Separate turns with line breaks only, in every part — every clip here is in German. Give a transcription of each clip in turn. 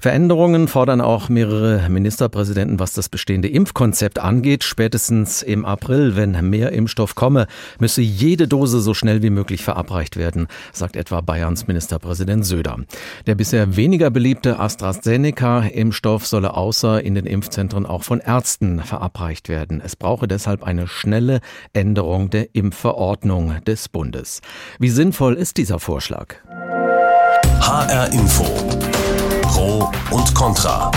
Veränderungen fordern auch mehrere Ministerpräsidenten, was das bestehende Impfkonzept angeht. Spätestens im April, wenn mehr Impfstoff komme, müsse jede Dose so schnell wie möglich verabreicht werden, sagt etwa Bayerns Ministerpräsident Söder. Der bisher weniger beliebte AstraZeneca-Impfstoff solle außer in den Impfzentren auch von Ärzten verabreicht werden. Es brauche deshalb eine schnelle Änderung der Impfverordnung des Bundes. Wie sinnvoll ist dieser Vorschlag?
HR Info. Pro und Contra.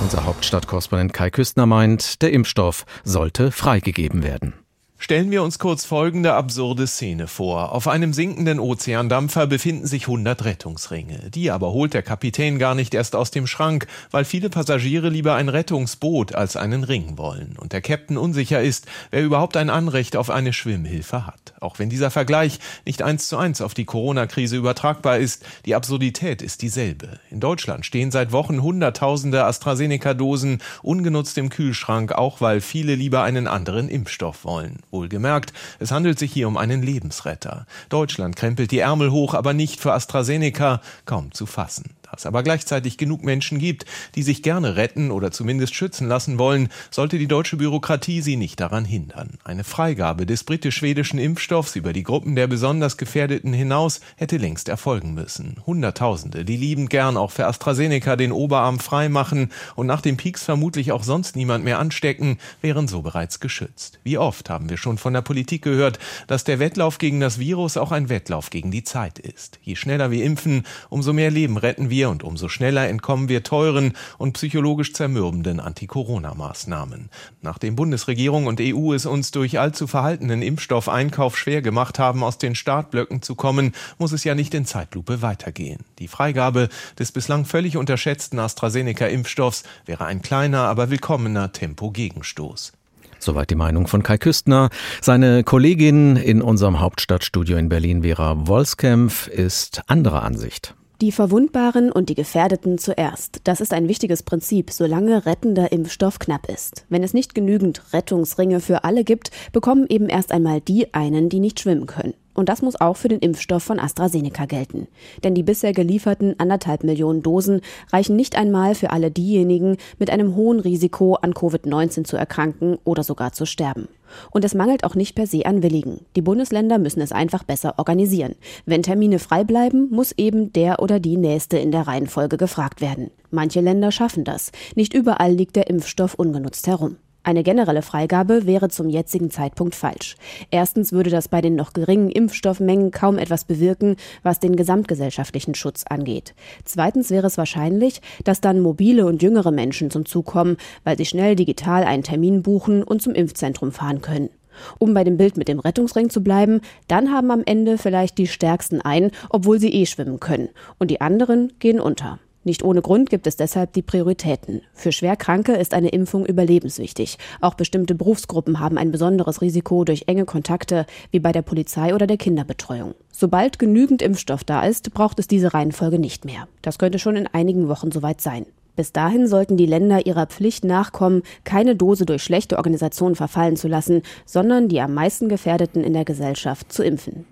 Unser Hauptstadtkorrespondent Kai Küstner meint, der Impfstoff sollte freigegeben werden.
Stellen wir uns kurz folgende absurde Szene vor. Auf einem sinkenden Ozeandampfer befinden sich 100 Rettungsringe. Die aber holt der Kapitän gar nicht erst aus dem Schrank, weil viele Passagiere lieber ein Rettungsboot als einen Ring wollen. Und der Captain unsicher ist, wer überhaupt ein Anrecht auf eine Schwimmhilfe hat. Auch wenn dieser Vergleich nicht eins zu eins auf die Corona-Krise übertragbar ist, die Absurdität ist dieselbe. In Deutschland stehen seit Wochen Hunderttausende AstraZeneca-Dosen ungenutzt im Kühlschrank, auch weil viele lieber einen anderen Impfstoff wollen. Wohlgemerkt, es handelt sich hier um einen Lebensretter. Deutschland krempelt die Ärmel hoch, aber nicht für AstraZeneca, kaum zu fassen. Es aber gleichzeitig genug Menschen gibt, die sich gerne retten oder zumindest schützen lassen wollen, sollte die deutsche Bürokratie sie nicht daran hindern. Eine Freigabe des britisch-schwedischen Impfstoffs über die Gruppen der besonders Gefährdeten hinaus hätte längst erfolgen müssen. Hunderttausende, die liebend gern auch für AstraZeneca den Oberarm frei machen und nach dem Peaks vermutlich auch sonst niemand mehr anstecken, wären so bereits geschützt. Wie oft haben wir schon von der Politik gehört, dass der Wettlauf gegen das Virus auch ein Wettlauf gegen die Zeit ist. Je schneller wir impfen, umso mehr Leben retten wir wir und umso schneller entkommen wir teuren und psychologisch zermürbenden Anti-Corona-Maßnahmen. Nachdem Bundesregierung und EU es uns durch allzu verhaltenen Impfstoffeinkauf schwer gemacht haben, aus den Startblöcken zu kommen, muss es ja nicht in Zeitlupe weitergehen. Die Freigabe des bislang völlig unterschätzten AstraZeneca-Impfstoffs wäre ein kleiner, aber willkommener Tempo-Gegenstoß.
Soweit die Meinung von Kai Küstner. Seine Kollegin in unserem Hauptstadtstudio in Berlin, Vera Wolskämpf, ist anderer Ansicht.
Die Verwundbaren und die Gefährdeten zuerst. Das ist ein wichtiges Prinzip, solange rettender Impfstoff knapp ist. Wenn es nicht genügend Rettungsringe für alle gibt, bekommen eben erst einmal die einen, die nicht schwimmen können. Und das muss auch für den Impfstoff von AstraZeneca gelten. Denn die bisher gelieferten anderthalb Millionen Dosen reichen nicht einmal für alle diejenigen mit einem hohen Risiko an Covid-19 zu erkranken oder sogar zu sterben. Und es mangelt auch nicht per se an Willigen. Die Bundesländer müssen es einfach besser organisieren. Wenn Termine frei bleiben, muss eben der oder die Nächste in der Reihenfolge gefragt werden. Manche Länder schaffen das. Nicht überall liegt der Impfstoff ungenutzt herum. Eine generelle Freigabe wäre zum jetzigen Zeitpunkt falsch. Erstens würde das bei den noch geringen Impfstoffmengen kaum etwas bewirken, was den gesamtgesellschaftlichen Schutz angeht. Zweitens wäre es wahrscheinlich, dass dann mobile und jüngere Menschen zum Zug kommen, weil sie schnell digital einen Termin buchen und zum Impfzentrum fahren können. Um bei dem Bild mit dem Rettungsring zu bleiben, dann haben am Ende vielleicht die Stärksten ein, obwohl sie eh schwimmen können, und die anderen gehen unter. Nicht ohne Grund gibt es deshalb die Prioritäten. Für Schwerkranke ist eine Impfung überlebenswichtig. Auch bestimmte Berufsgruppen haben ein besonderes Risiko durch enge Kontakte, wie bei der Polizei oder der Kinderbetreuung. Sobald genügend Impfstoff da ist, braucht es diese Reihenfolge nicht mehr. Das könnte schon in einigen Wochen soweit sein. Bis dahin sollten die Länder ihrer Pflicht nachkommen, keine Dose durch schlechte Organisation verfallen zu lassen, sondern die am meisten Gefährdeten in der Gesellschaft zu impfen.